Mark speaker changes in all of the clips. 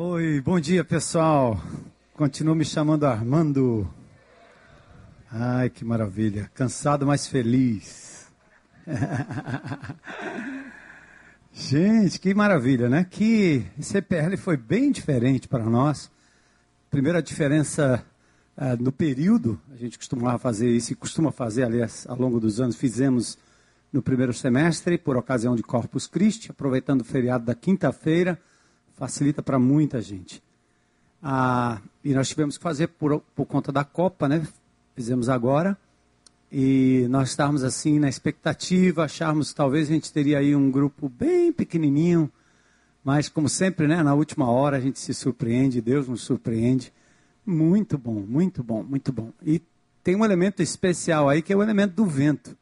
Speaker 1: Oi, bom dia pessoal. Continuo me chamando Armando. Ai, que maravilha. Cansado, mas feliz. Gente, que maravilha, né? Que CPL foi bem diferente para nós. Primeira diferença uh, no período, a gente costumava fazer isso e costuma fazer, aliás, ao longo dos anos, fizemos no primeiro semestre, por ocasião de Corpus Christi, aproveitando o feriado da quinta-feira facilita para muita gente. Ah, e nós tivemos que fazer por, por conta da Copa, né? Fizemos agora. E nós estávamos assim na expectativa, acharmos que talvez a gente teria aí um grupo bem pequenininho, mas como sempre, né, na última hora a gente se surpreende, Deus nos surpreende. Muito bom, muito bom, muito bom. E tem um elemento especial aí que é o elemento do vento.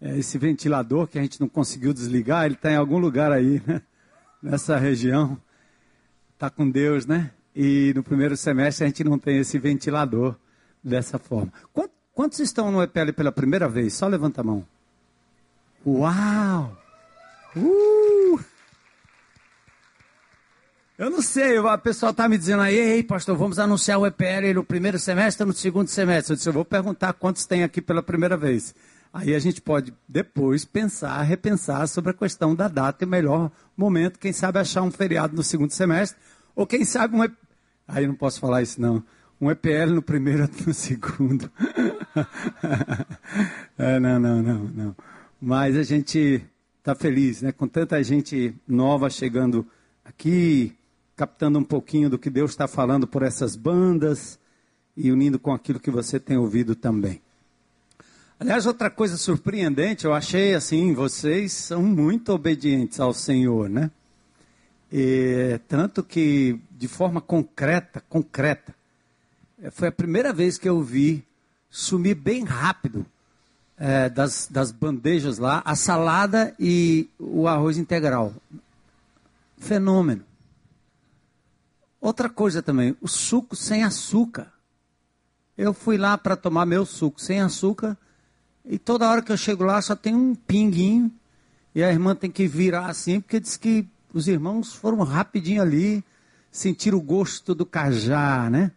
Speaker 1: É esse ventilador que a gente não conseguiu desligar, ele está em algum lugar aí, né? nessa região está com Deus, né? E no primeiro semestre a gente não tem esse ventilador dessa forma. Quantos estão no EPL pela primeira vez? Só levanta a mão. Uau! Uh! Eu não sei, o pessoal está me dizendo aí, ei, pastor, vamos anunciar o EPL no primeiro semestre ou no segundo semestre? Eu disse, eu vou perguntar quantos tem aqui pela primeira vez. Aí a gente pode depois pensar, repensar sobre a questão da data e melhor momento, quem sabe achar um feriado no segundo semestre, ou quem sabe um. Aí não posso falar isso não. Um EPL no primeiro no segundo. é, não, não, não, não. Mas a gente está feliz, né? Com tanta gente nova chegando aqui, captando um pouquinho do que Deus está falando por essas bandas e unindo com aquilo que você tem ouvido também. Aliás, outra coisa surpreendente, eu achei assim, vocês são muito obedientes ao Senhor, né? E, tanto que, de forma concreta, concreta, eh, foi a primeira vez que eu vi sumir bem rápido é, das, das bandejas lá a salada e o arroz integral. Fenômeno. Outra coisa também, o suco sem açúcar. Eu fui lá para tomar meu suco sem açúcar e toda hora que eu chego lá só tem um pinguinho. E a irmã tem que virar assim, porque diz que os irmãos foram rapidinho ali, sentir o gosto do cajá, né?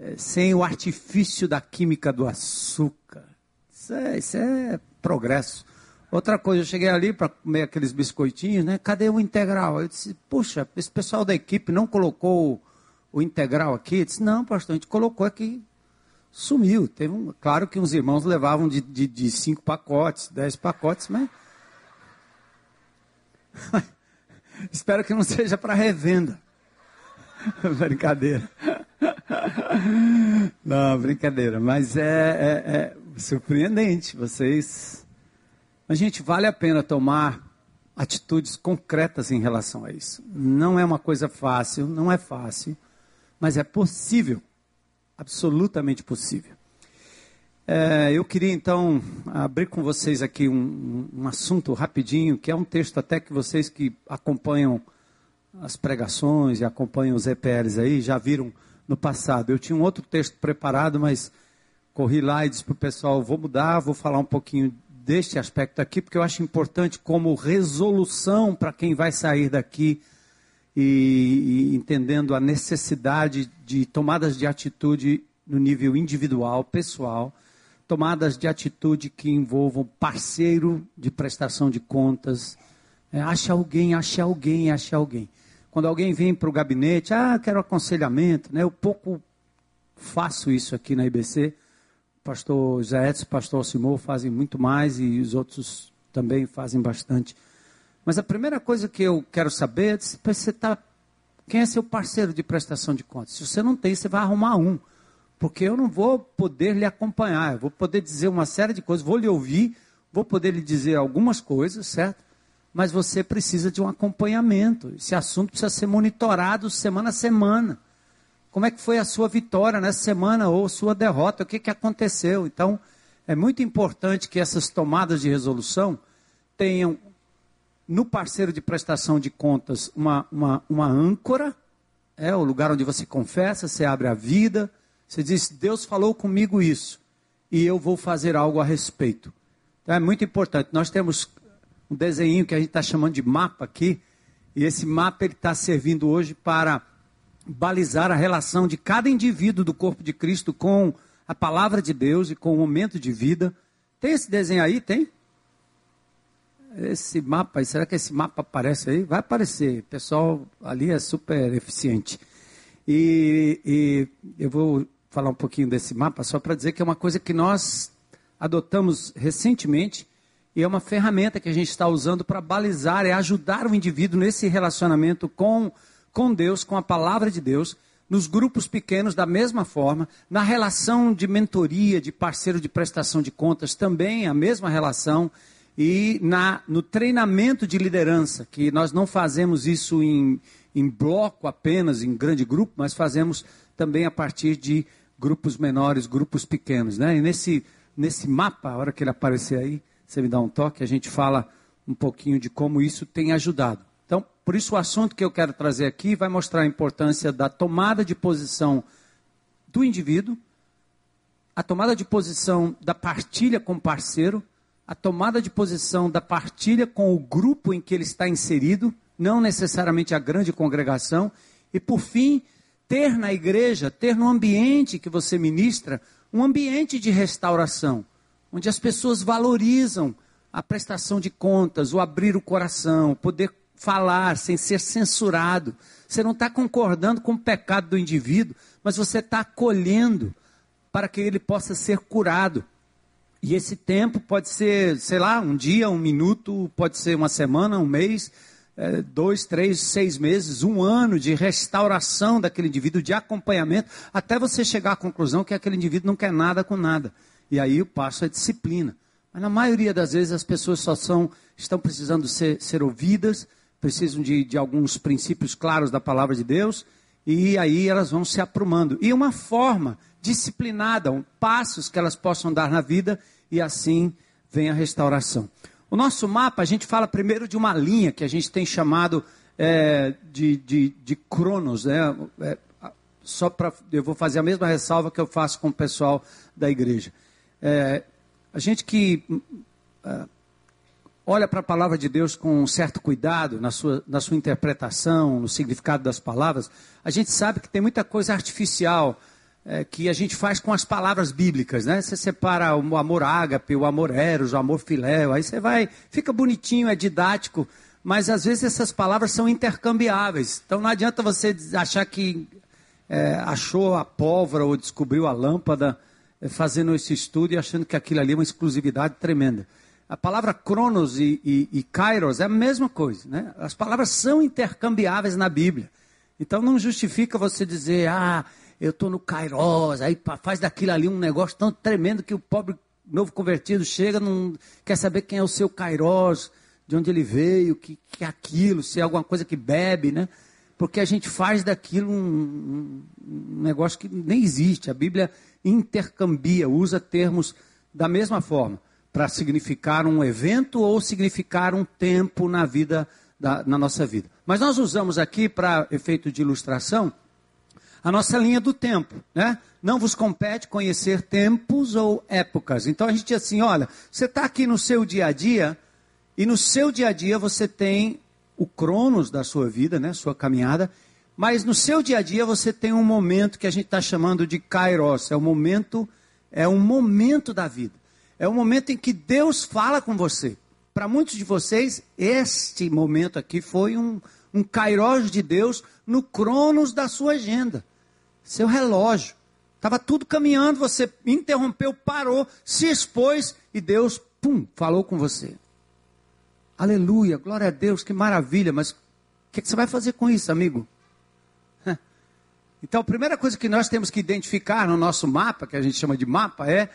Speaker 1: É, sem o artifício da química do açúcar. Isso é, isso é progresso. Outra coisa, eu cheguei ali para comer aqueles biscoitinhos, né? Cadê o integral? Eu disse, puxa, esse pessoal da equipe não colocou o, integral aqui? Eu disse, não, pastor, a gente colocou aqui sumiu. Teve um, claro que uns irmãos levavam de, de, de cinco pacotes, dez pacotes, mas. Espero que não seja para revenda. brincadeira. não, brincadeira. Mas é, é, é surpreendente. Vocês. A gente vale a pena tomar atitudes concretas em relação a isso. Não é uma coisa fácil, não é fácil, mas é possível absolutamente possível. É, eu queria então abrir com vocês aqui um, um, assunto rapidinho, que é um texto até que vocês que acompanham as pregações e acompanham os EPLs aí já viram no passado. Eu tinha um outro texto preparado, mas corri lá e disse para o pessoal: vou mudar, vou falar um pouquinho deste aspecto aqui, porque eu acho importante como resolução para quem vai sair daqui e, e entendendo a necessidade de tomadas de atitude no nível individual, pessoal, tomadas de atitude que envolvam parceiro de prestação de contas. É, ache alguém, ache alguém, ache alguém. Quando alguém vem para o gabinete, ah, quero aconselhamento, né? Eu pouco faço isso aqui na IBC. Pastor Zé Edson, pastor Simão fazem muito mais e os outros também fazem bastante. Mas a primeira coisa que eu quero saber é se você está. Quem é seu parceiro de prestação de contas? Se você não tem, você vai arrumar um. Porque eu não vou poder lhe acompanhar. Eu vou poder dizer uma série de coisas, vou lhe ouvir, vou poder lhe dizer algumas coisas, certo? Mas você precisa de um acompanhamento. Esse assunto precisa ser monitorado semana a semana. Como é que foi a sua vitória nessa semana ou sua derrota? O que, que aconteceu? Então, é muito importante que essas tomadas de resolução tenham no parceiro de prestação de contas uma, uma, uma âncora, é o lugar onde você confessa, você abre a vida, você diz: Deus falou comigo isso, e eu vou fazer algo a respeito. Então é muito importante. Nós temos um desenho que a gente está chamando de mapa aqui, e esse mapa está servindo hoje para balizar a relação de cada indivíduo do corpo de Cristo com a palavra de Deus e com o momento de vida. Tem esse desenho aí? Tem? Esse mapa, será que esse mapa aparece aí? Vai aparecer. O pessoal ali é super eficiente. E, e eu vou falar um pouquinho desse mapa só para dizer que é uma coisa que nós adotamos recentemente e é uma ferramenta que a gente está usando para balizar e ajudar o indivíduo nesse relacionamento com, com Deus, com a palavra de Deus, nos grupos pequenos da mesma forma, na relação de mentoria, de parceiro de prestação de contas, também a mesma relação, e na, no treinamento de liderança, que nós não fazemos isso em, em bloco apenas, em grande grupo, mas fazemos também a partir de grupos menores, grupos pequenos. Né? E nesse, nesse mapa, a hora que ele aparecer aí, você me dá um toque, a gente fala um pouquinho de como isso tem ajudado. Então, por isso o assunto que eu quero trazer aqui vai mostrar a importância da tomada de posição do indivíduo, a tomada de posição da partilha com o parceiro, a tomada de posição da partilha com o grupo em que ele está inserido, não necessariamente a grande congregação, e por fim, ter na igreja, ter no ambiente que você ministra, um ambiente de restauração, onde as pessoas valorizam a prestação de contas, o abrir o coração, poder falar sem ser censurado. Você não está concordando com o pecado do indivíduo, mas você está acolhendo para que ele possa ser curado. E esse tempo pode ser, sei lá, um dia, um minuto, pode ser uma semana, um mês, é, dois, três, seis meses, um ano de restauração daquele indivíduo, de acompanhamento, até você chegar à conclusão que aquele indivíduo não quer nada com nada. E aí o passo é disciplina. Mas na maioria das vezes as pessoas só são, estão precisando ser, ser ouvidas, precisam de, de alguns princípios claros da palavra de Deus, e aí elas vão se aprumando. E uma forma disciplinada, um, passos que elas possam dar na vida e assim vem a restauração. O nosso mapa, a gente fala primeiro de uma linha que a gente tem chamado é, de, de, de Cronos, né? É, só para eu vou fazer a mesma ressalva que eu faço com o pessoal da igreja. É, a gente que é, olha para a palavra de Deus com um certo cuidado na sua, na sua interpretação, no significado das palavras, a gente sabe que tem muita coisa artificial é, que a gente faz com as palavras bíblicas, né? Você separa o amor ágape, o amor eros, o amor filéu, aí você vai, fica bonitinho, é didático, mas às vezes essas palavras são intercambiáveis. Então não adianta você achar que é, achou a pólvora ou descobriu a lâmpada é, fazendo esse estudo e achando que aquilo ali é uma exclusividade tremenda. A palavra cronos e, e, e kairos é a mesma coisa, né? As palavras são intercambiáveis na Bíblia. Então não justifica você dizer, ah, eu estou no Kairos, aí faz daquilo ali um negócio tão tremendo que o pobre novo convertido chega, não quer saber quem é o seu Kairos, de onde ele veio, que, que é aquilo, se é alguma coisa que bebe, né? Porque a gente faz daquilo um, um negócio que nem existe. A Bíblia intercambia, usa termos da mesma forma, para significar um evento ou significar um tempo na vida, da, na nossa vida. Mas nós usamos aqui, para efeito de ilustração, a nossa linha do tempo, né? Não vos compete conhecer tempos ou épocas. Então a gente diz assim: olha, você está aqui no seu dia a dia, e no seu dia a dia você tem o cronos da sua vida, né? Sua caminhada. Mas no seu dia a dia você tem um momento que a gente está chamando de kairos. É um momento, é um momento da vida. É um momento em que Deus fala com você. Para muitos de vocês, este momento aqui foi um, um kairos de Deus no cronos da sua agenda seu relógio. Estava tudo caminhando, você interrompeu, parou, se expôs e Deus, pum, falou com você. Aleluia, glória a Deus, que maravilha, mas o que, que você vai fazer com isso, amigo? Então, a primeira coisa que nós temos que identificar no nosso mapa, que a gente chama de mapa, é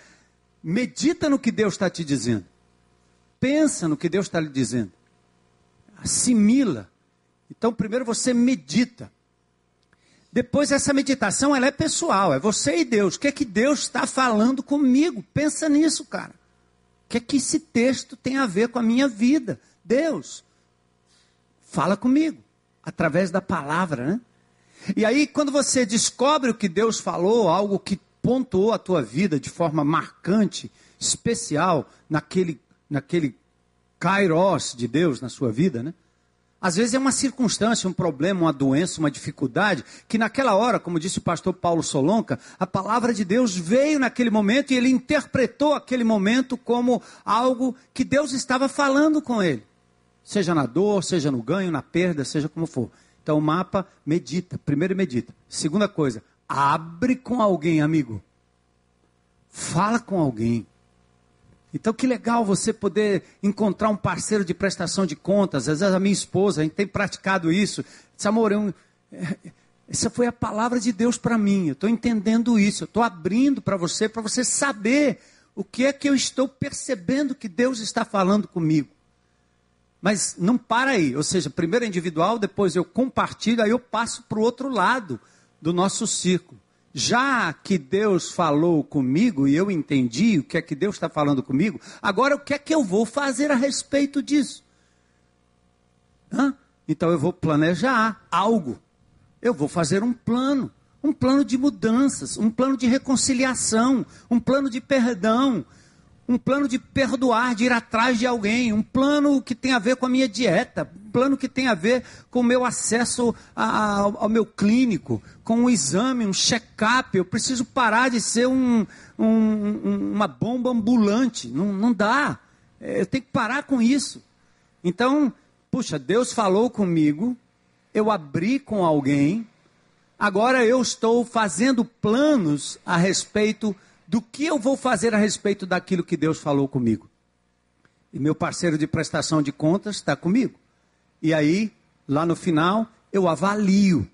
Speaker 1: medita no que Deus está te dizendo. Pensa no que Deus está lhe dizendo. Assimila. Então, primeiro você medita. Depois essa meditação ela é pessoal, é você e Deus. O que é que Deus está falando comigo? Pensa nisso, cara. O que é que esse texto tem a ver com a minha vida? Deus, fala comigo através da palavra, né? E aí quando você descobre o que Deus falou, algo que pontuou a tua vida de forma marcante, especial naquele naquele kairos de Deus na sua vida, né? Às vezes é uma circunstância, um problema, uma doença, uma dificuldade, que naquela hora, como disse o pastor Paulo Solonca, a palavra de Deus veio naquele momento e ele interpretou aquele momento como algo que Deus estava falando com ele. Seja na dor, seja no ganho, na perda, seja como for. Então o mapa medita, primeiro medita. Segunda coisa, abre com alguém, amigo. Fala com alguém. Então, que legal você poder encontrar um parceiro de prestação de contas. Às vezes, a minha esposa, a gente tem praticado isso. Diz, amor, eu, é, essa foi a palavra de Deus para mim. Eu estou entendendo isso. Eu estou abrindo para você, para você saber o que é que eu estou percebendo que Deus está falando comigo. Mas não para aí. Ou seja, primeiro é individual, depois eu compartilho, aí eu passo para o outro lado do nosso círculo já que Deus falou comigo e eu entendi o que é que Deus está falando comigo, agora o que é que eu vou fazer a respeito disso? Hã? Então eu vou planejar algo. Eu vou fazer um plano. Um plano de mudanças, um plano de reconciliação, um plano de perdão, um plano de perdoar, de ir atrás de alguém, um plano que tem a ver com a minha dieta, um plano que tem a ver com o meu acesso a, ao, meu clínico, com um exame, um check-up. Eu preciso parar de ser um, um, uma bomba ambulante. Não, não dá. É, eu tenho que parar com isso. Então, puxa, Deus falou comigo, eu abri com alguém, agora eu estou fazendo planos a respeito do que eu vou fazer a respeito daquilo que Deus falou comigo. E meu parceiro de prestação de contas está comigo. E aí, lá no final, eu avalio.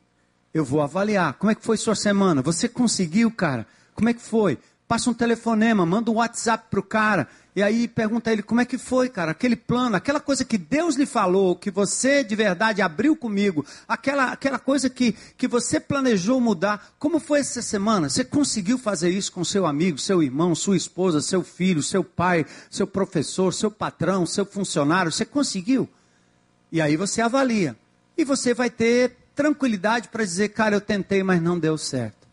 Speaker 1: Eu vou avaliar. Como é que foi sua semana? Você conseguiu, cara? Como é que foi? Passa um telefonema, manda um WhatsApp para o cara. E aí pergunta a ele como é que foi, cara, aquele plano, aquela coisa que Deus lhe falou, que você de verdade abriu comigo, aquela, aquela coisa que, que você planejou mudar, como foi essa semana? Você conseguiu fazer isso com seu amigo, seu irmão, sua esposa, seu filho, seu pai, seu professor, seu patrão, seu funcionário? Você conseguiu? E aí você avalia. E você vai ter tranquilidade para dizer, cara, eu tentei, mas não deu certo.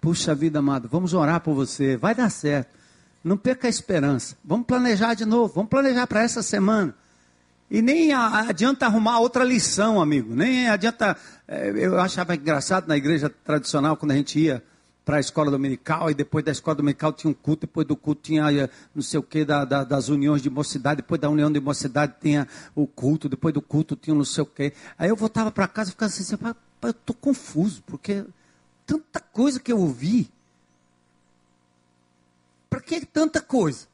Speaker 1: Puxa vida, amado, vamos orar por você, vai dar certo. Não perca a esperança. Vamos planejar de novo. Vamos planejar para essa semana. E nem adianta arrumar outra lição, amigo. Nem adianta. É, eu achava engraçado na igreja tradicional, quando a gente ia para a escola dominical, e depois da escola dominical tinha um culto, depois do culto tinha eh, não sei o que da, da, das uniões de mocidade, depois da união de mocidade tinha o culto, depois do culto tinha não sei o que. Aí eu voltava para casa e ficava assim, eu estou confuso, porque tanta coisa que eu ouvi para que tanta coisa?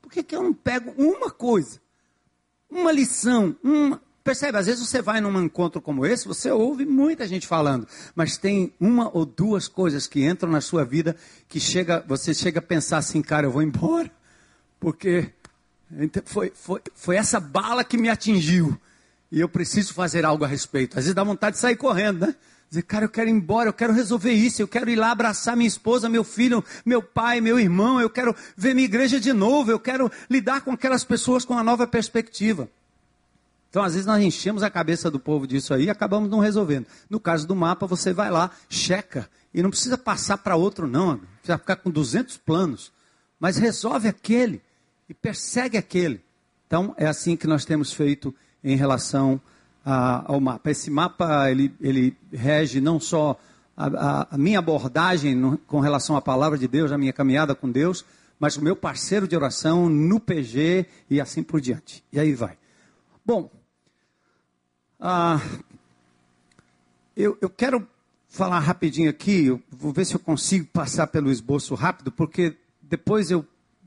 Speaker 1: Por que, que eu não pego uma coisa? Uma lição, uma. Percebe? Às vezes você vai num encontro como esse, você ouve muita gente falando, mas tem uma ou duas coisas que entram na sua vida que chega, você chega a pensar assim, cara, eu vou embora, porque foi, foi, foi essa bala que me atingiu e eu preciso fazer algo a respeito. Às vezes dá vontade de sair correndo, né? Dizer, cara, eu quero ir embora, eu quero resolver isso, eu quero ir lá abraçar minha esposa, meu filho, meu pai, meu irmão, eu quero ver minha igreja de novo, eu quero lidar com aquelas pessoas com uma nova perspectiva. Então, às vezes, nós enchemos a cabeça do povo disso aí e acabamos não resolvendo. No caso do mapa, você vai lá, checa, e não precisa passar para outro, não, precisa ficar com 200 planos, mas resolve aquele e persegue aquele. Então, é assim que nós temos feito em relação a, ao mapa. Esse mapa ele, ele rege não só a, a, minha abordagem no, com relação à palavra de Deus, a minha caminhada com Deus, mas o meu parceiro de oração no PG e assim por diante. E aí vai. Bom, ah, eu, eu quero falar rapidinho aqui, eu vou ver se eu consigo passar pelo esboço rápido, porque depois eu,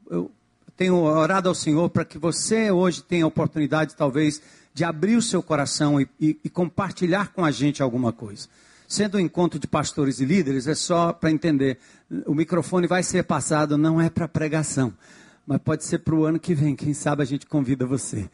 Speaker 1: eu tenho orado ao Senhor para que você hoje tenha a oportunidade, talvez, de abrir o seu coração e, e, e compartilhar com a gente alguma coisa. Sendo um encontro de pastores e líderes, é só para entender: o microfone vai ser passado, não é para pregação, mas pode ser para o ano que vem. Quem sabe a gente convida você.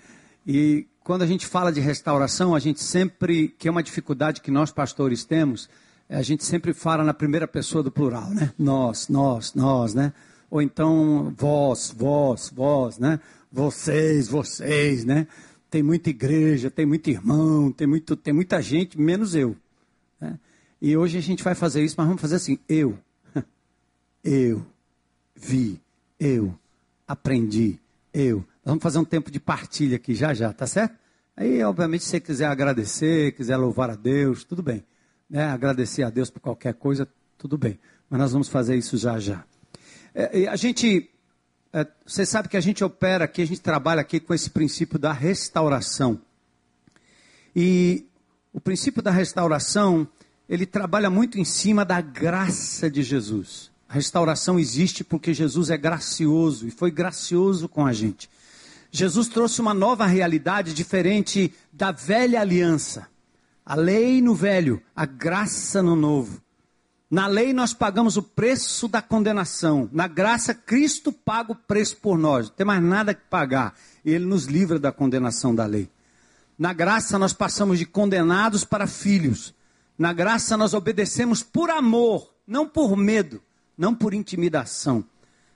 Speaker 1: E quando a gente fala de restauração, a gente sempre, que é uma dificuldade que nós pastores temos, é, a gente sempre fala na primeira pessoa do plural, né? Nós, nós, nós, né? Ou então vós, vós, vós, né? Vocês, vocês, né? Tem muita igreja, tem muito irmão, tem, muito, tem muita gente, menos eu. Né? E hoje a gente vai fazer isso, mas vamos fazer assim: eu, eu vi, eu aprendi, eu. Vamos fazer um tempo de partilha aqui já já, tá certo? Aí, obviamente, se você quiser agradecer, quiser louvar a Deus, tudo bem. Né? Agradecer a Deus por qualquer coisa, tudo bem. Mas nós vamos fazer isso já já. É, a gente, você sabe que a gente opera aqui, a gente trabalha aqui com esse princípio da restauração. E o princípio da restauração, ele trabalha muito em cima da graça de Jesus. A restauração existe porque Jesus é gracioso e foi gracioso com a gente. Jesus trouxe uma nova realidade diferente da velha aliança. A lei no velho, a graça no novo. Na lei nós pagamos o preço da condenação. Na graça, Cristo paga o preço por nós. Não tem mais nada que pagar. Ele nos livra da condenação da lei. Na graça nós passamos de condenados para filhos. Na graça nós obedecemos por amor, não por medo, não por intimidação.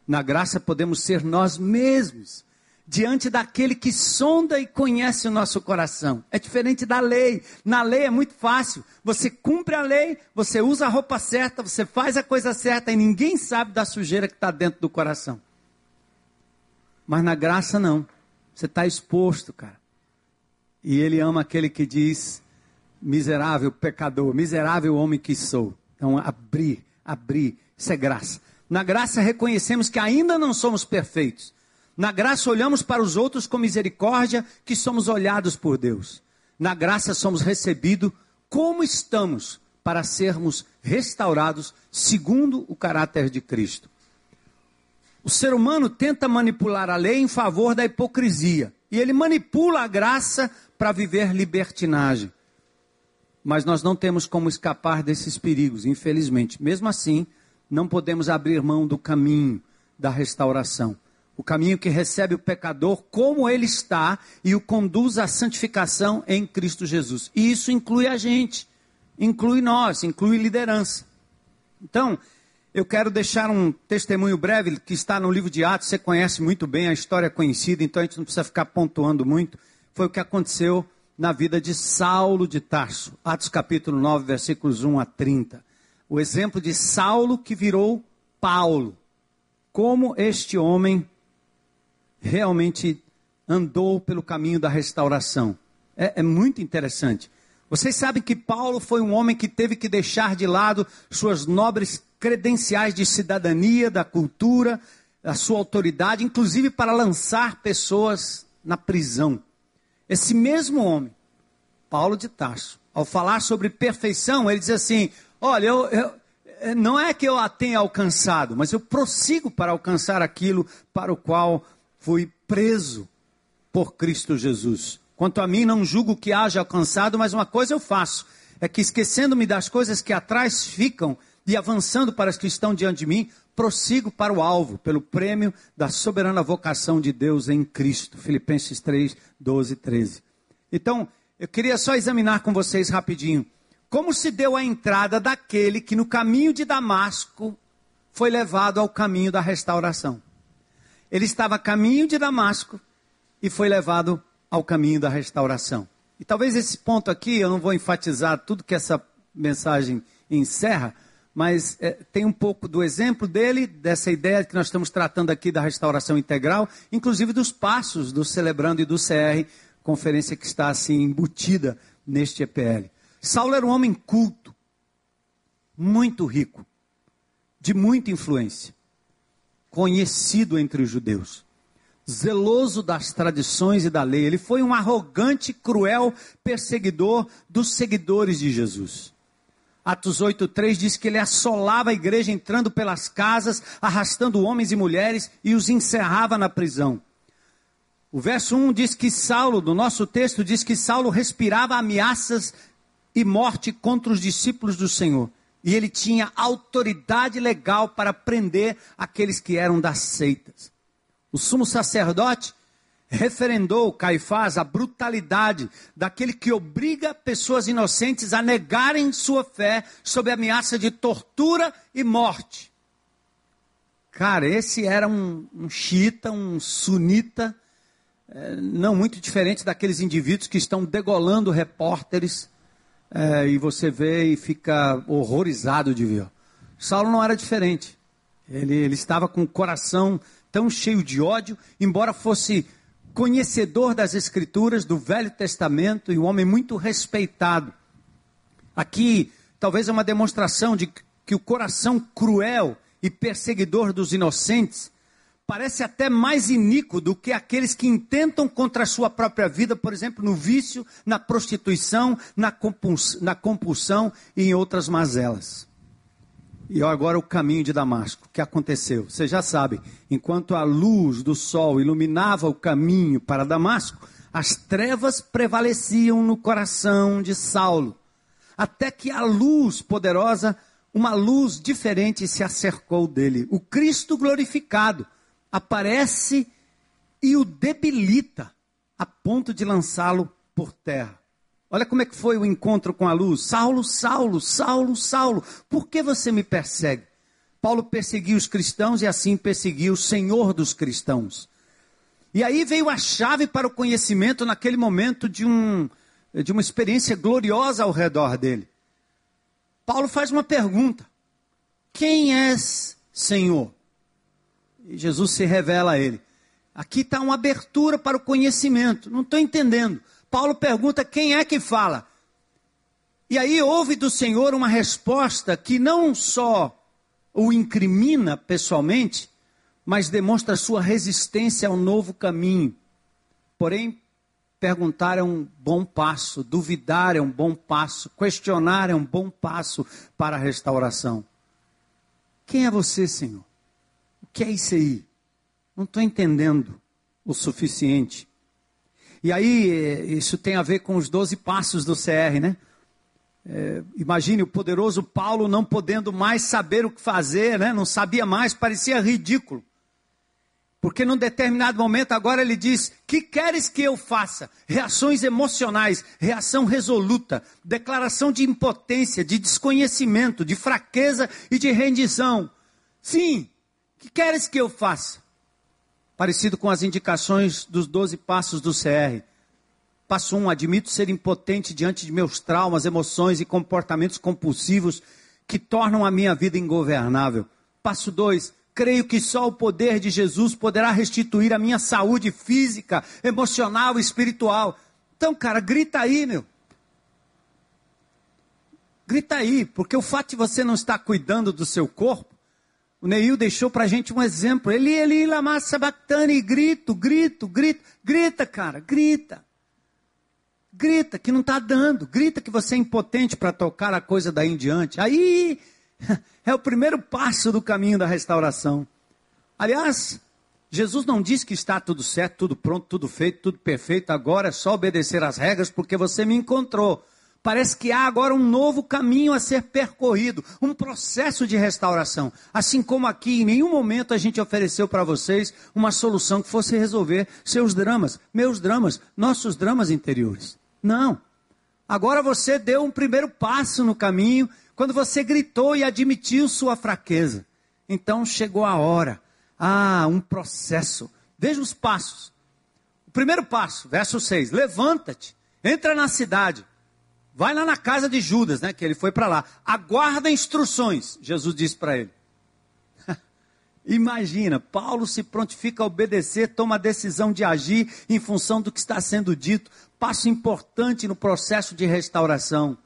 Speaker 1: Na graça podemos ser nós mesmos diante daquele que sonda e conhece o nosso coração. É diferente da lei. Na lei é muito fácil. Você cumpre a lei, você usa a roupa certa, você faz a coisa certa e ninguém sabe da sujeira que está dentro do coração. Mas na graça não. Você está exposto, cara. E ele ama aquele que diz: miserável pecador, miserável homem que sou. Então, abrir, abrir, isso é graça. Na graça reconhecemos que ainda não somos perfeitos na graça olhamos para os outros com misericórdia, que somos olhados por Deus. Na graça somos recebidos como estamos, para sermos restaurados segundo o caráter de Cristo. O ser humano tenta manipular a lei em favor da hipocrisia. E ele manipula a graça para viver libertinagem. Mas nós não temos como escapar desses perigos, infelizmente. Mesmo assim, não podemos abrir mão do caminho da restauração o caminho que recebe o pecador como ele está e o conduz à santificação em Cristo Jesus. E isso inclui a gente, inclui nós, inclui liderança. Então, eu quero deixar um testemunho breve que está no livro de Atos, você conhece muito bem, a história é conhecida, então a gente não precisa ficar pontuando muito. Foi o que aconteceu na vida de Saulo de Tarso. Atos capítulo 9, versículos 1 a 30. O exemplo de Saulo que virou Paulo. Como este homem realmente andou pelo caminho da restauração. É, é, muito interessante. Vocês sabem que Paulo foi um homem que teve que deixar de lado suas nobres credenciais de cidadania, da cultura, a sua autoridade, inclusive para lançar pessoas na prisão. Esse mesmo homem, Paulo de Tarso, ao falar sobre perfeição, ele diz assim: Olha, eu, eu, não é que eu a tenha alcançado, mas eu prossigo para alcançar aquilo para o qual fui preso por Cristo Jesus. Quanto a mim, não julgo que haja alcançado, mas uma coisa eu faço: é que esquecendo-me das coisas que atrás ficam e avançando para as que estão diante de mim, prossigo para o alvo, pelo prêmio da soberana vocação de Deus em Cristo. Filipenses 3, 12 13. Então, eu queria só examinar com vocês rapidinho como se deu a entrada daquele que no caminho de Damasco foi levado ao caminho da restauração. Ele estava a caminho de Damasco e foi levado ao caminho da restauração. E talvez esse ponto aqui, eu não vou enfatizar tudo que essa mensagem encerra, mas é, tem um pouco do exemplo dele, dessa ideia que nós estamos tratando aqui da restauração integral, inclusive dos passos do Celebrando e do CR, conferência que está assim embutida neste EPL. Saulo era um homem culto, muito rico, de muita influência conhecido entre os judeus, zeloso das tradições e da lei. Ele foi um arrogante, cruel perseguidor dos seguidores de Jesus. Atos 8:3 diz que ele assolava a igreja entrando pelas casas, arrastando homens e mulheres e os encerrava na prisão. O verso 1 diz que Saulo, do nosso texto, diz que Saulo respirava ameaças e morte contra os discípulos do Senhor e ele tinha autoridade legal para prender aqueles que eram das seitas. O sumo sacerdote referendou Caifás a brutalidade daquele que obriga pessoas inocentes a negarem sua fé sob ameaça de tortura e morte. Cara, esse era um, um xiita, um sunita, é, não muito diferente daqueles indivíduos que estão degolando repórteres é, e você vê e fica horrorizado de ver. Saulo não era diferente. Ele, ele estava com o coração tão cheio de ódio, embora fosse conhecedor das Escrituras, do Velho Testamento e um homem muito respeitado. Aqui, talvez é uma demonstração de que o coração cruel e perseguidor dos inocentes parece até mais iníquo do que aqueles que intentam contra a sua própria vida, por exemplo, no vício, na prostituição, na compulsão, na compulsão e em outras mazelas. E agora o caminho de Damasco. O que aconteceu? Você já sabe, enquanto a luz do sol iluminava o caminho para Damasco, as trevas prevaleciam no coração de Saulo, até que a luz poderosa, uma luz diferente, se acercou dele. O Cristo glorificado aparece e o debilita a ponto de lançá-lo por terra. Olha como é que foi o encontro com a luz. Saulo, Saulo, Saulo, Saulo, por que você me persegue? Paulo perseguiu os cristãos e assim perseguiu o Senhor dos cristãos. E aí veio a chave para o conhecimento naquele momento de, um, de uma experiência gloriosa ao redor dele. Paulo faz uma pergunta: Quem és Senhor? E Jesus se revela a ele. Aqui está uma abertura para o conhecimento. Não estou entendendo. Paulo pergunta quem é que fala. E aí houve do Senhor uma resposta que não só o incrimina pessoalmente, mas demonstra sua resistência ao novo caminho. Porém, perguntar é um bom passo, duvidar é um bom passo, questionar é um bom passo para a restauração. Quem é você, Senhor? Que é isso aí? Não estou entendendo o suficiente. E aí, eh, isso tem a ver com os 12 passos do CR, né? É, imagine o poderoso Paulo não podendo mais saber o que fazer, né? não sabia mais, parecia ridículo. Porque num determinado momento agora ele diz: Que queres que eu faça? Reações emocionais, reação resoluta, declaração de impotência, de desconhecimento, de fraqueza e de rendição. Sim, que queres que eu faça? parecido com as indicações dos 12 passos do CR. Passo 1, um, admito ser impotente diante de meus traumas, emoções e comportamentos compulsivos que tornam a minha vida ingovernável. Passo 2, creio que só o poder de Jesus poderá restituir a minha saúde física, emocional e espiritual. Então, cara, grita aí, meu. Grita aí, porque o fato de você não estar cuidando do seu corpo o Neil deixou para a gente um exemplo. Ele, ele, lama sabactani, grito, grito, grito. Grita, cara, grita. Grita que não está dando. Grita que você é impotente para tocar a coisa daí em diante. Aí é o primeiro passo do caminho da restauração. Aliás, Jesus não diz que está tudo certo, tudo pronto, tudo feito, tudo perfeito. Agora é só obedecer às regras porque você me encontrou. Parece que há agora um novo caminho a ser percorrido, um processo de restauração. Assim como aqui, em nenhum momento a gente ofereceu para vocês uma solução que fosse resolver seus dramas, meus dramas, nossos dramas interiores. Não. Agora você deu um primeiro passo no caminho quando você gritou e admitiu sua fraqueza. Então chegou a hora. Ah, um processo. Veja os passos. O primeiro passo, verso 6: Levanta-te, entra na cidade Vai lá na casa de Judas, né? Que ele foi para lá. Aguarda instruções. Jesus disse para ele. Imagina, Paulo se prontifica a obedecer, toma a decisão de agir em função do que está sendo dito. Passo importante no processo de restauração.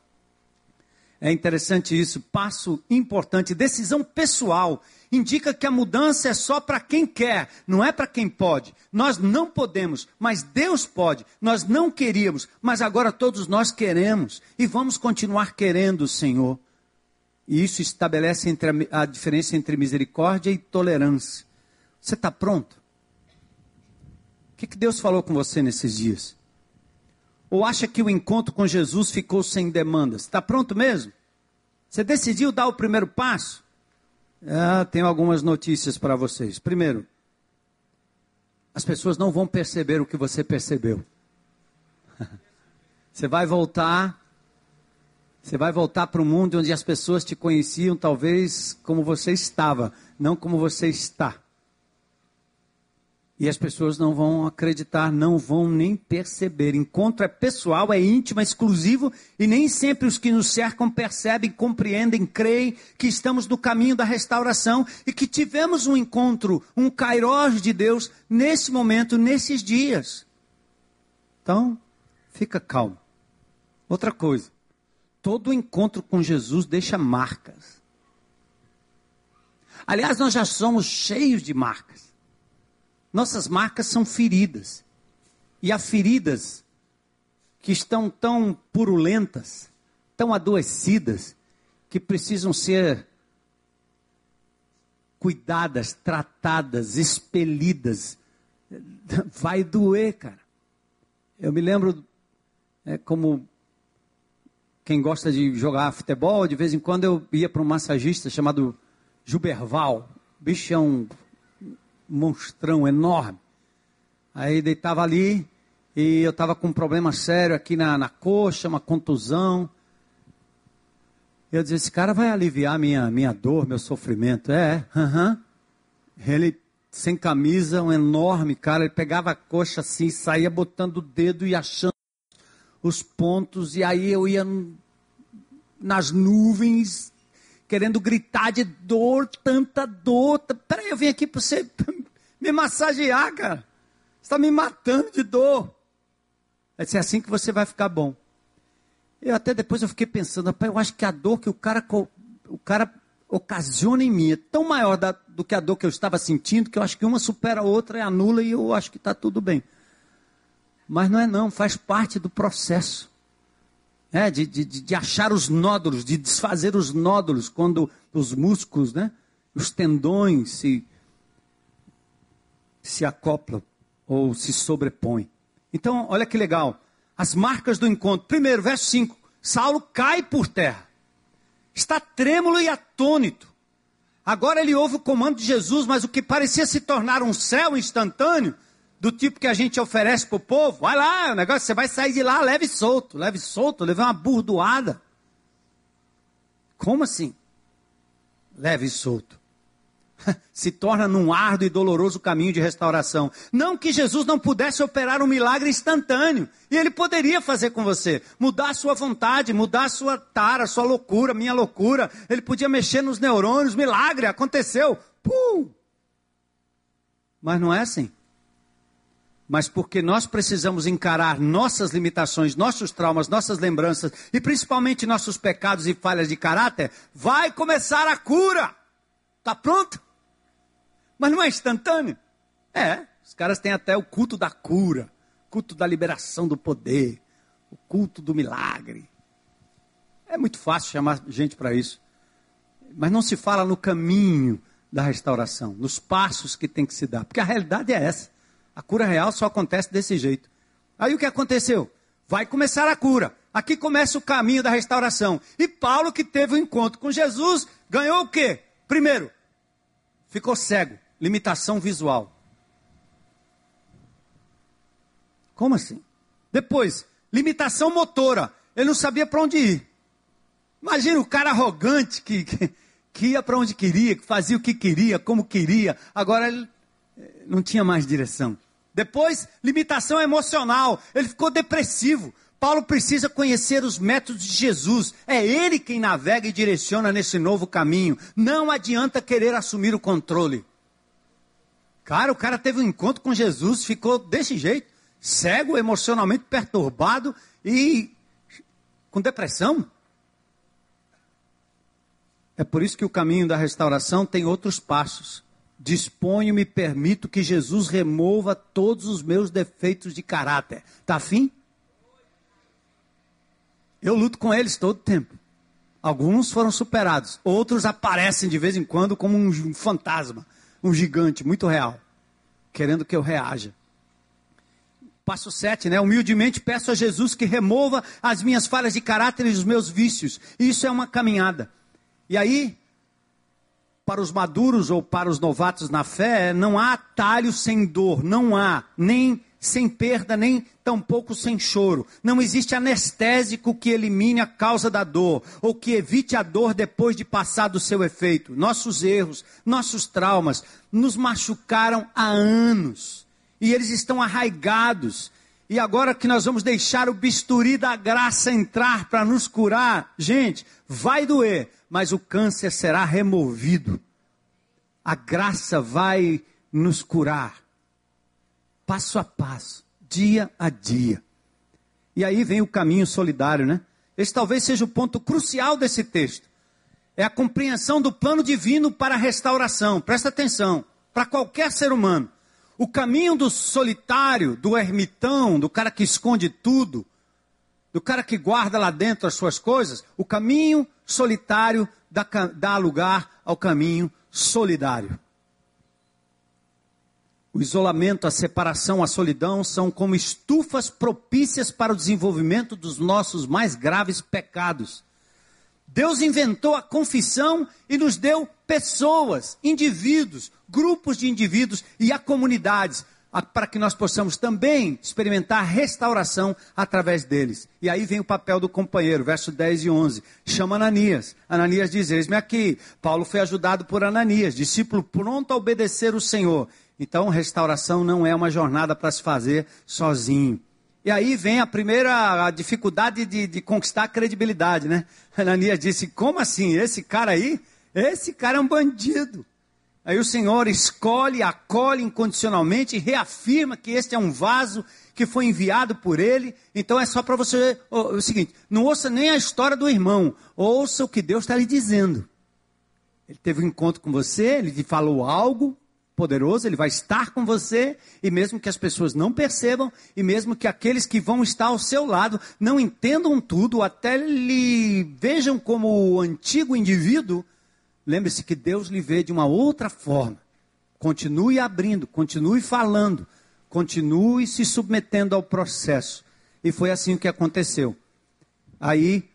Speaker 1: É interessante isso, passo importante, decisão pessoal indica que a mudança é só para quem quer, não é para quem pode. Nós não podemos, mas Deus pode. Nós não queríamos, mas agora todos nós queremos e vamos continuar querendo o Senhor. E isso estabelece a, a diferença entre misericórdia e tolerância. Você está pronto? O que, que Deus falou com você nesses dias? Ou acha que o encontro com Jesus ficou sem demandas? Está pronto mesmo? Você decidiu dar o primeiro passo? Ah, tenho algumas notícias para vocês. Primeiro, as pessoas não vão perceber o que você percebeu. Você vai voltar, você vai voltar para o mundo onde as pessoas te conheciam talvez como você estava, não como você está. E as pessoas não vão acreditar, não vão nem perceber. Encontro é pessoal, é íntimo, é exclusivo, e nem sempre os que nos cercam percebem, compreendem, creem que estamos no caminho da restauração e que tivemos um encontro, um kairós de Deus nesse momento, nesses dias. Então, fica calmo. Outra coisa, todo encontro com Jesus deixa marcas. Aliás, nós já somos cheios de marcas. Nossas marcas são feridas. E há feridas que estão tão purulentas, tão adoecidas, que precisam ser cuidadas, tratadas, expelidas. Vai doer, cara. Eu me lembro, é, como quem gosta de jogar futebol, de vez em quando eu ia para um massagista chamado Juberval. bicho é um monstrão enorme. Aí deitava ali e eu estava com um problema sério aqui na, na coxa, uma contusão. Eu dizia, esse cara vai aliviar minha, minha dor, meu sofrimento. É, aham. Uh -huh. Ele sem camisa, um enorme cara, ele pegava a coxa assim, saía botando o dedo e achando os pontos, e aí eu ia nas nuvens, querendo gritar de dor, tanta dor. Peraí, eu vim aqui para você me massagear, cara. Você está me matando de dor. Vai ser assim que você vai ficar bom. Eu até depois eu fiquei pensando, rapaz, eu acho que a dor que o cara, o cara ocasiona em mim é tão maior da, do que a dor que eu estava sentindo, que eu acho que uma supera a outra e anula e eu acho que está tudo bem. Mas não é não, faz parte do processo é, de, de, de achar os nódulos, de desfazer os nódulos, quando os músculos, né, os tendões se, se acoplam ou se sobrepõem. Então, olha que legal. As marcas do encontro. Primeiro, verso 5. Saulo cai por terra. Está trêmulo e atônito. Agora ele ouve o comando de Jesus, mas o que parecia se tornar um céu instantâneo do tipo que a gente oferece para o povo, vai lá, o negócio, você vai sair de lá leve solto, leve solto, leve uma burdoada. Como assim? Leve solto. Se torna num árduo e doloroso caminho de restauração. Não que Jesus não pudesse operar um milagre instantâneo. E ele poderia fazer com você. Mudar a sua vontade, mudar a sua tara, a sua loucura, minha loucura. Ele podia mexer nos neurônios. Milagre, aconteceu. Pum! Mas não é assim mas porque nós precisamos encarar nossas limitações, nossos traumas, nossas lembranças e principalmente nossos pecados e falhas de caráter, vai começar a cura. Tá pronto? Mas não é instantâneo. É, os caras têm até o culto da cura, culto da liberação do poder, o culto do milagre. É muito fácil chamar gente para isso. Mas não se fala no caminho da restauração, nos passos que tem que se dar, porque a realidade é essa. A cura real só acontece desse jeito. Aí o que aconteceu? Vai começar a cura. Aqui começa o caminho da restauração. E Paulo, que teve um encontro com Jesus, ganhou o quê? Primeiro, ficou cego, limitação visual. Como assim? Depois, limitação motora. Ele não sabia para onde ir. Imagina o cara arrogante que, que, que ia para onde queria, que fazia o que queria, como queria. Agora ele eh, não tinha mais direção. Depois, limitação emocional. Ele ficou depressivo. Paulo precisa conhecer os métodos de Jesus. É ele quem navega e direciona nesse novo caminho. Não adianta querer assumir o controle. Cara, o cara teve um encontro com Jesus, ficou desse jeito, cego, emocionalmente perturbado e com depressão. É por isso que o caminho da restauração tem outros passos disponho e permito que Jesus remova todos os meus defeitos de caráter. Tá afim? Eu luto com eles todo tempo. Alguns foram superados, outros aparecem de vez em quando como um fantasma, um gigante muito real, querendo que eu reaja. Passo 7, né? Humildemente peço a Jesus que remova as minhas falhas de caráter e os meus vícios. Isso é uma caminhada. E aí, para os maduros ou para os novatos na fé, não há atalho sem dor, não há, nem sem perda, nem tampouco sem choro. Não existe anestésico que elimine a causa da dor, ou que evite a dor depois de passar do seu efeito. Nossos erros, nossos traumas nos machucaram há anos. e eles estão arraigados. E agora que nós vamos deixar o bisturi da graça entrar para nos curar, gente, vai doer, mas o câncer será removido. A graça vai nos curar, passo a passo, dia a dia. E aí vem o caminho solidário, né? Esse talvez seja o ponto crucial desse texto. É a compreensão do plano divino para a restauração. Presta atenção, para qualquer ser humano. O caminho do solitário, do ermitão, do cara que esconde tudo, do cara que guarda lá dentro as suas coisas, o caminho solitário dá, dá lugar ao caminho solidário. O isolamento, a separação, a solidão são como estufas propícias para o desenvolvimento dos nossos mais graves pecados. Deus inventou a confissão e nos deu pessoas, indivíduos, grupos de indivíduos e a comunidades, para que nós possamos também experimentar restauração através deles. E aí vem o papel do companheiro, verso 10 e 11. Chama Ananias. Ananias diz: Eis-me aqui. Paulo foi ajudado por Ananias, discípulo pronto a obedecer o Senhor. Então, restauração não é uma jornada para se fazer sozinho. E aí vem a primeira a dificuldade de, de, conquistar a credibilidade, né? Ananias disse: Como assim? Esse cara aí? Esse cara é um bandido. Aí o Senhor escolhe, acolhe incondicionalmente e reafirma que este é um vaso que foi enviado por ele. Então é só para você. Oh, o seguinte: não ouça nem a história do irmão, ouça o que Deus está lhe dizendo. Ele teve um encontro com você, ele lhe falou algo, poderoso, ele vai estar com você, e mesmo que as pessoas não percebam, e mesmo que aqueles que vão estar ao seu lado não entendam tudo, até lhe vejam como o antigo indivíduo, lembre-se que Deus lhe vê de uma outra forma. Continue abrindo, continue falando, continue se submetendo ao processo. E foi assim que aconteceu. Aí,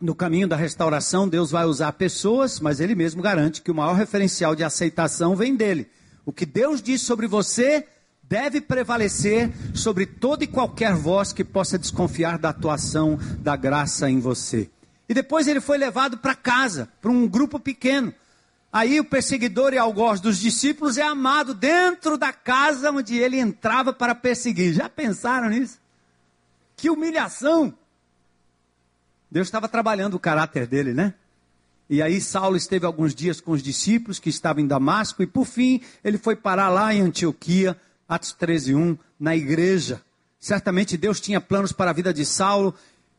Speaker 1: no caminho da restauração, Deus vai usar pessoas, mas Ele mesmo garante que o maior referencial de aceitação vem dele. O que Deus diz sobre você deve prevalecer sobre toda e qualquer voz que possa desconfiar da atuação da graça em você. E depois ele foi levado para casa, para um grupo pequeno. Aí o perseguidor e algoz dos discípulos é amado dentro da casa onde ele entrava para perseguir. Já pensaram nisso? Que humilhação! Deus estava trabalhando o caráter dele, né? E aí Saulo esteve alguns dias com os discípulos que estavam em Damasco e por fim ele foi parar lá em Antioquia, Atos 13:1, na igreja. Certamente Deus tinha planos para a vida de Saulo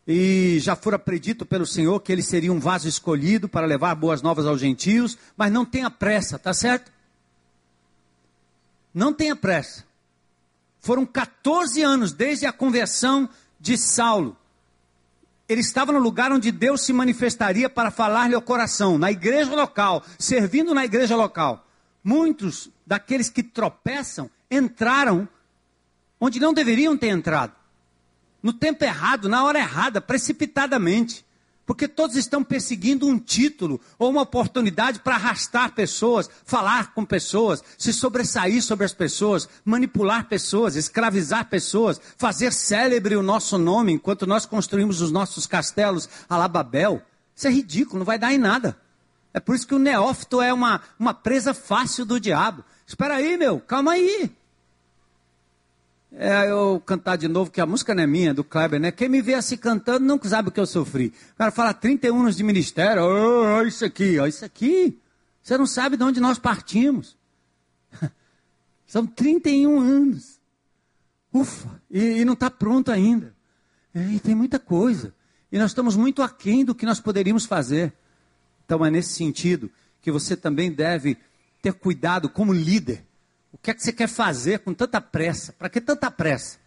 Speaker 1: e já fora predito pelo Senhor que ele seria um vaso escolhido para levar boas novas aos gentios, mas não tenha pressa, tá certo? Não tenha pressa. Foram 14 anos desde a conversão de Saulo ele estava no lugar onde Deus se manifestaria para falar-lhe ao coração, na igreja local, servindo na igreja local. Muitos daqueles que tropeçam entraram onde não deveriam ter entrado, no tempo errado, na hora errada, precipitadamente. Porque todos estão perseguindo um título ou uma oportunidade para arrastar pessoas, falar com pessoas, se sobressair sobre as pessoas, manipular pessoas, escravizar pessoas, fazer célebre o nosso nome enquanto nós construímos os nossos castelos a la Babel. Isso é ridículo, não vai dar em nada. É por isso que o neófito é uma, uma presa fácil do diabo. Espera aí, meu, calma aí. É, eu cantar de novo, que a música não é minha, do Kleber, né? Quem me vê assim cantando não sabe o que eu sofri. O cara fala 31 anos de ministério, oh, oh, isso aqui, oh, isso aqui. Você não sabe de onde nós partimos. São 31 anos. Ufa, e, e não está pronto ainda. É, e tem muita coisa. E nós estamos muito aquém do que nós poderíamos fazer. Então é nesse sentido que você também deve ter cuidado como líder o que é que você quer fazer com tanta pressa? Para que tanta pressa?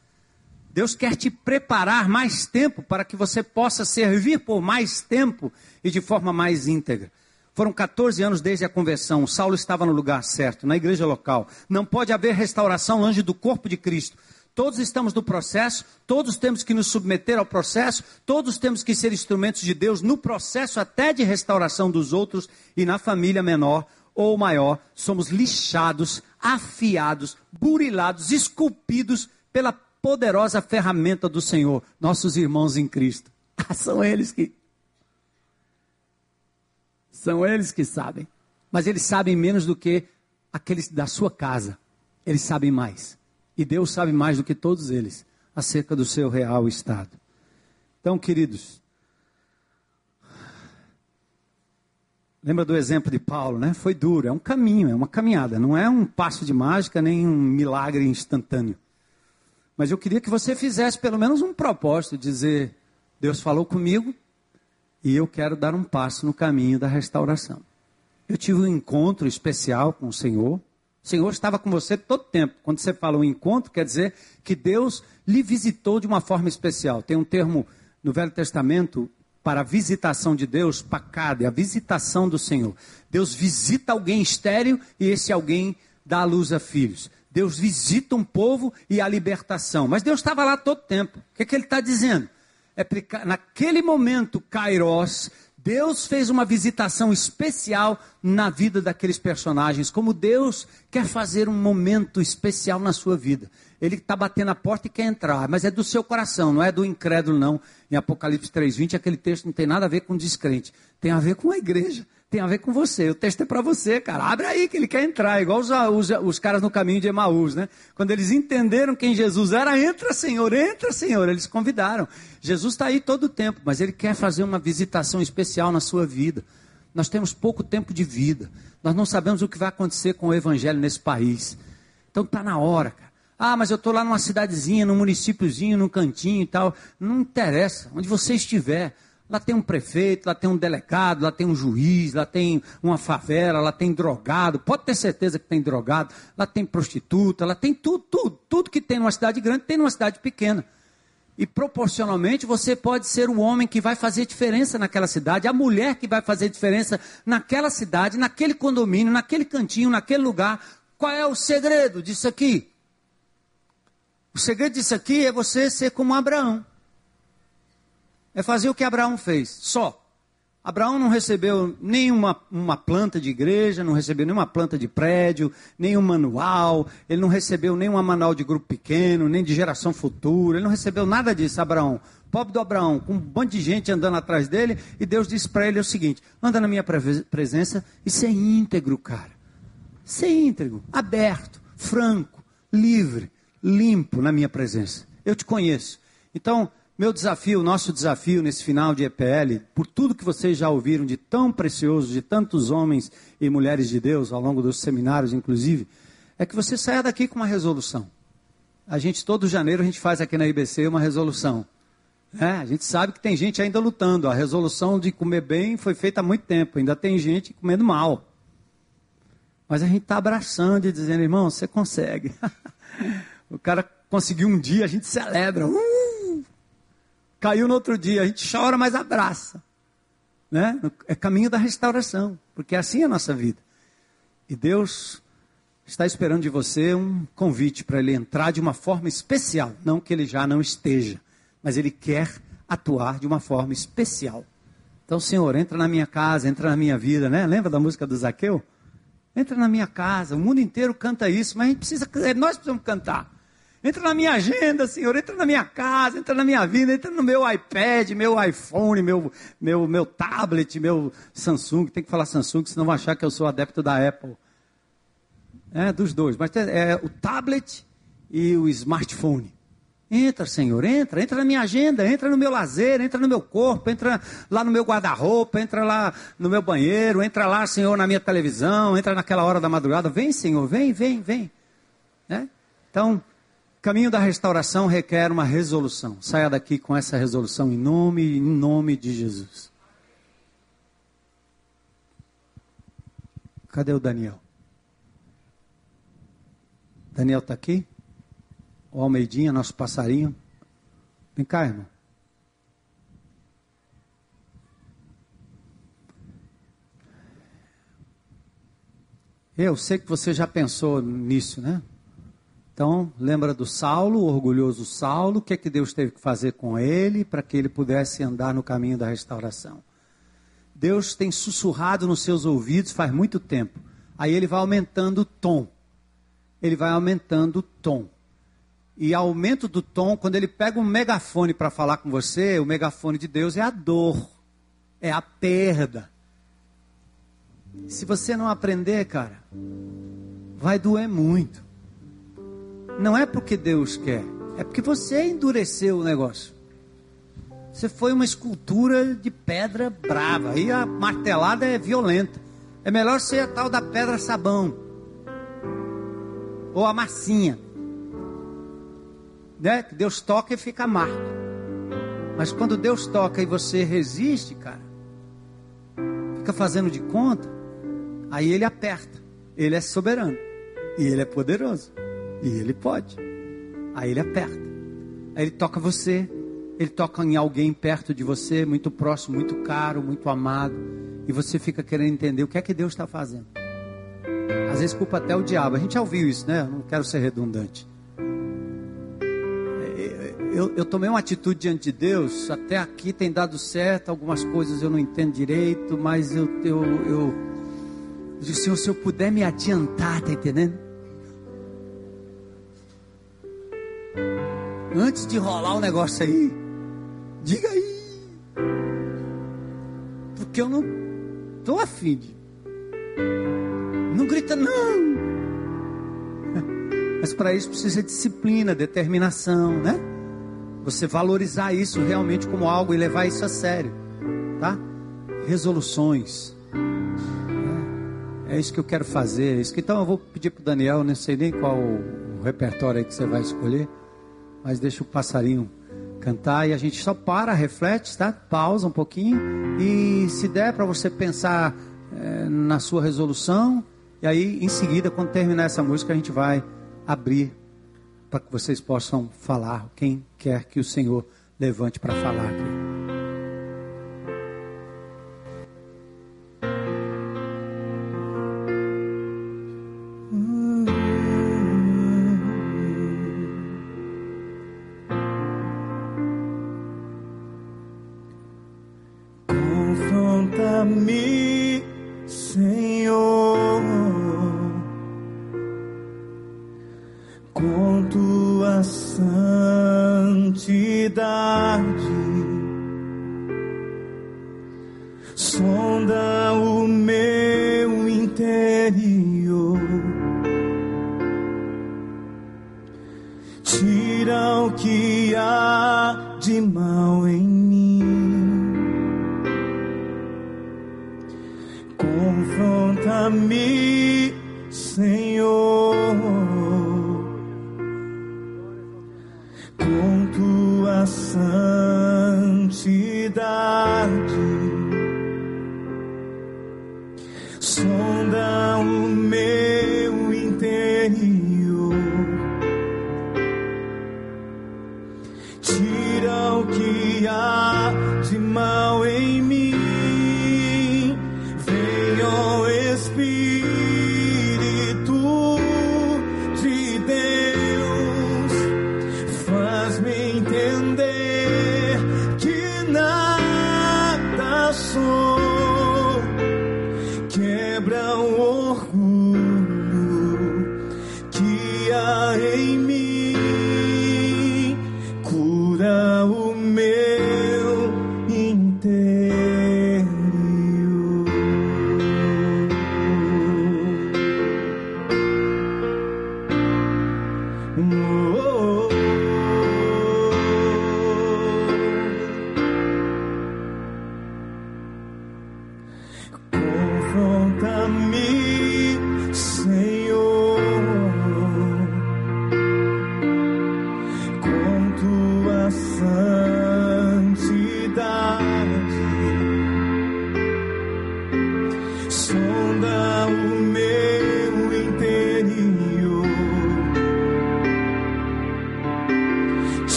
Speaker 1: Deus quer te preparar mais tempo para que você possa servir por mais tempo e de forma mais íntegra. Foram 14 anos desde a conversão. Saulo estava no lugar certo, na igreja local. Não pode haver restauração longe do corpo de Cristo. Todos estamos no processo, todos temos que nos submeter ao processo, todos temos que ser instrumentos de Deus no processo até de restauração dos outros e na família menor ou maior, somos lixados, afiados, burilados, esculpidos pela poderosa ferramenta do Senhor, nossos irmãos em Cristo. Ah, são eles que são eles que sabem. Mas eles sabem menos do que aqueles da sua casa. Eles sabem mais. E Deus sabe mais do que todos eles acerca do seu real estado. Então, queridos, lembra do exemplo de Paulo, né? Foi duro, é um caminho, é uma caminhada, não é um passo de mágica nem um milagre instantâneo. Mas eu queria que você fizesse pelo menos um propósito, dizer: Deus falou comigo e eu quero dar um passo no caminho da restauração. Eu tive um encontro especial com o Senhor. O Senhor estava com você todo tempo. Quando você fala um encontro, quer dizer que Deus lhe visitou de uma forma especial. Tem um termo no Velho Testamento para a visitação de Deus, pacade, a visitação do Senhor. Deus visita alguém estéreo e esse alguém dá a luz a filhos. Deus visita um povo e a libertação. Mas Deus estava lá todo tempo. O que, é que ele está dizendo? É naquele momento, Kairos, Deus fez uma visitação especial na vida daqueles personagens, como Deus quer fazer um momento especial na sua vida. Ele está batendo a porta e quer entrar, mas é do seu coração, não é do incrédulo, não. Em Apocalipse 3,20, aquele texto não tem nada a ver com descrente, tem a ver com a igreja, tem a ver com você. O texto é para você, cara. Abre aí que ele quer entrar, igual os, os, os caras no caminho de Emaús, né? Quando eles entenderam quem Jesus era, entra, Senhor, entra, Senhor. Eles convidaram. Jesus está aí todo o tempo, mas ele quer fazer uma visitação especial na sua vida. Nós temos pouco tempo de vida. Nós não sabemos o que vai acontecer com o evangelho nesse país. Então está na hora, cara. Ah, mas eu estou lá numa cidadezinha, num municípiozinho, num cantinho e tal. Não interessa, onde você estiver. Lá tem um prefeito, lá tem um delegado, lá tem um juiz, lá tem uma favela, lá tem drogado. Pode ter certeza que tem drogado. Lá tem prostituta, lá tem tudo, tudo. Tudo que tem numa cidade grande tem numa cidade pequena. E proporcionalmente você pode ser o homem que vai fazer diferença naquela cidade, a mulher que vai fazer diferença naquela cidade, naquele condomínio, naquele cantinho, naquele lugar. Qual é o segredo disso aqui? O segredo disso aqui é você ser como Abraão. É fazer o que Abraão fez, só. Abraão não recebeu nenhuma uma planta de igreja, não recebeu nenhuma planta de prédio, nenhum manual, ele não recebeu nenhum manual de grupo pequeno, nem de geração futura, ele não recebeu nada disso, Abraão. Pobre do Abraão, com um monte de gente andando atrás dele, e Deus disse para ele o seguinte: anda na minha presença e ser íntegro, cara. Ser íntegro, aberto, franco, livre, limpo na minha presença. Eu te conheço. Então, meu desafio, nosso desafio nesse final de EPL, por tudo que vocês já ouviram de tão precioso, de tantos homens e mulheres de Deus, ao longo dos seminários, inclusive, é que você saia daqui com uma resolução. A gente, todo janeiro, a gente faz aqui na IBC uma resolução. É, a gente sabe que tem gente ainda lutando. A resolução de comer bem foi feita há muito tempo. Ainda tem gente comendo mal. Mas a gente está abraçando e dizendo, irmão, você consegue. o cara conseguiu um dia, a gente celebra. Uh! Caiu no outro dia, a gente chora, mas abraça. Né? É caminho da restauração, porque é assim a nossa vida. E Deus está esperando de você um convite para ele entrar de uma forma especial. Não que ele já não esteja, mas ele quer atuar de uma forma especial. Então, Senhor, entra na minha casa, entra na minha vida, né? Lembra da música do Zaqueu? Entra na minha casa, o mundo inteiro canta isso, mas a gente precisa, nós precisamos cantar. Entra na minha agenda, Senhor, entra na minha casa, entra na minha vida, entra no meu iPad, meu iPhone, meu, meu, meu tablet, meu Samsung. Tem que falar Samsung, senão vão achar que eu sou adepto da Apple. É, dos dois. Mas é o tablet e o smartphone. Entra, Senhor, entra, entra na minha agenda, entra no meu lazer, entra no meu corpo, entra lá no meu guarda-roupa, entra lá no meu banheiro, entra lá, Senhor, na minha televisão, entra naquela hora da madrugada. Vem, Senhor, vem, vem, vem. É? Então, caminho da restauração requer uma resolução. Saia daqui com essa resolução em nome, em nome de Jesus. Cadê o Daniel? Daniel está aqui? O Almeidinha, nosso passarinho. Vem cá, irmão. Eu sei que você já pensou nisso, né? Então, lembra do Saulo, o orgulhoso Saulo, o que é que Deus teve que fazer com ele para que ele pudesse andar no caminho da restauração? Deus tem sussurrado nos seus ouvidos faz muito tempo. Aí ele vai aumentando o tom. Ele vai aumentando o tom. E aumento do tom, quando ele pega um megafone para falar com você, o megafone de Deus é a dor, é a perda. Se você não aprender, cara, vai doer muito.
Speaker 2: Não é porque Deus quer, é porque você endureceu o negócio. Você foi uma escultura de pedra brava, e a martelada é violenta. É melhor ser a tal da pedra sabão, ou a massinha, né? Que Deus toca e fica amargo. Mas quando Deus toca e você resiste, cara, fica fazendo de conta, aí ele aperta. Ele é soberano. E ele é poderoso. E ele pode. Aí ele aperta. Aí ele toca você. Ele toca em alguém perto de você, muito próximo, muito caro, muito amado. E você fica querendo entender o que é que Deus está fazendo. Às vezes culpa até o diabo. A gente já ouviu isso, né? Não quero ser redundante eu, eu, tomei uma atitude diante de Deus, até aqui tem dado certo, algumas coisas eu não entendo direito, mas eu, eu, eu, eu Senhor, se eu puder me adiantar, tá entendendo? Antes de rolar o negócio aí, diga aí. Porque eu não estou afim de. Não grita, não. Mas para isso precisa de disciplina, determinação, né? Você valorizar isso realmente como algo e levar isso a sério, tá? Resoluções. É, é isso que eu quero fazer. É isso que, então eu vou pedir para o Daniel, não sei nem qual o repertório que você vai escolher, mas deixa o passarinho cantar e a gente só para, reflete, tá? Pausa um pouquinho e se der para você pensar é, na sua resolução e aí em seguida quando terminar essa música a gente vai abrir para que vocês possam falar quem quer que o Senhor levante para falar aqui.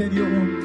Speaker 2: interior.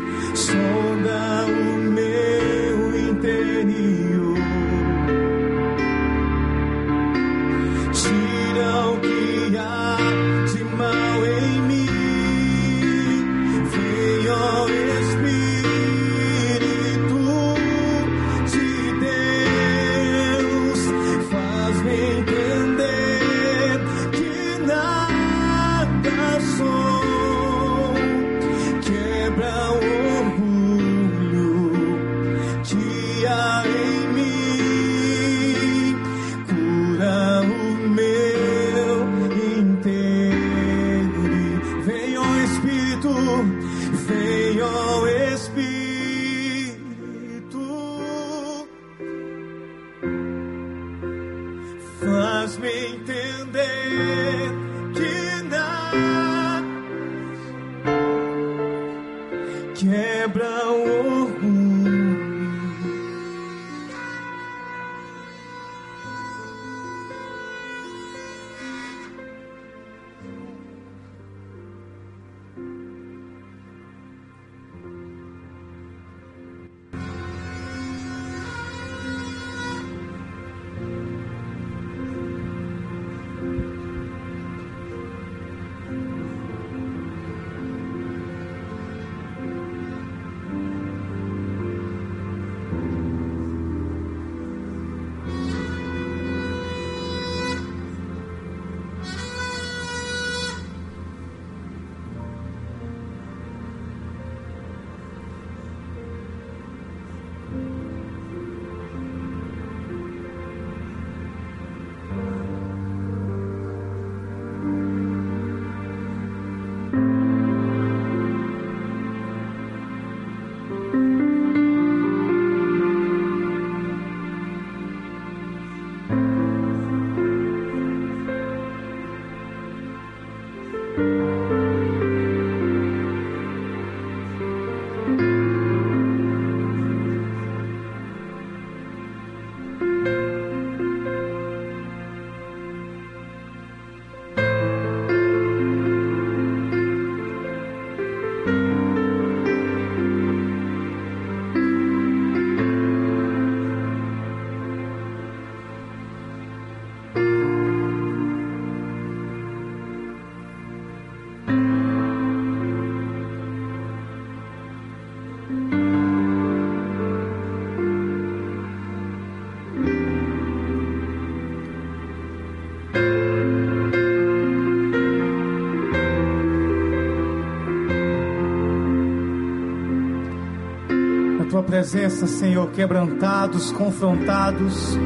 Speaker 2: Presença, Senhor, quebrantados, confrontados.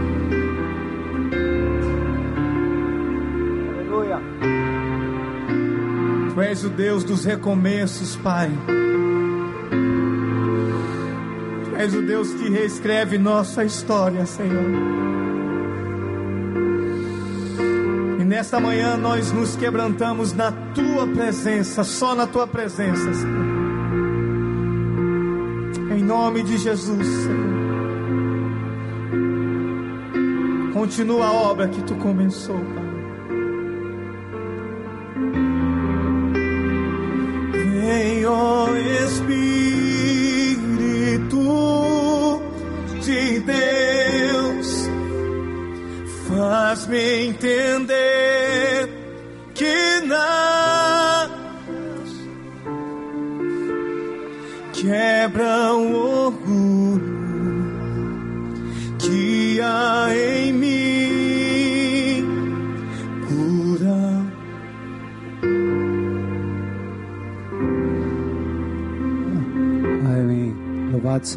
Speaker 2: Aleluia. Tu és o Deus dos recomeços, Pai. Tu és o Deus que reescreve nossa história, Senhor. E nesta manhã nós nos quebrantamos na tua presença, só na tua presença, Senhor nome de Jesus, Senhor. Continua a obra que tu começou, Pai.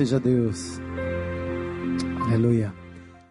Speaker 1: Seja Deus. Aleluia.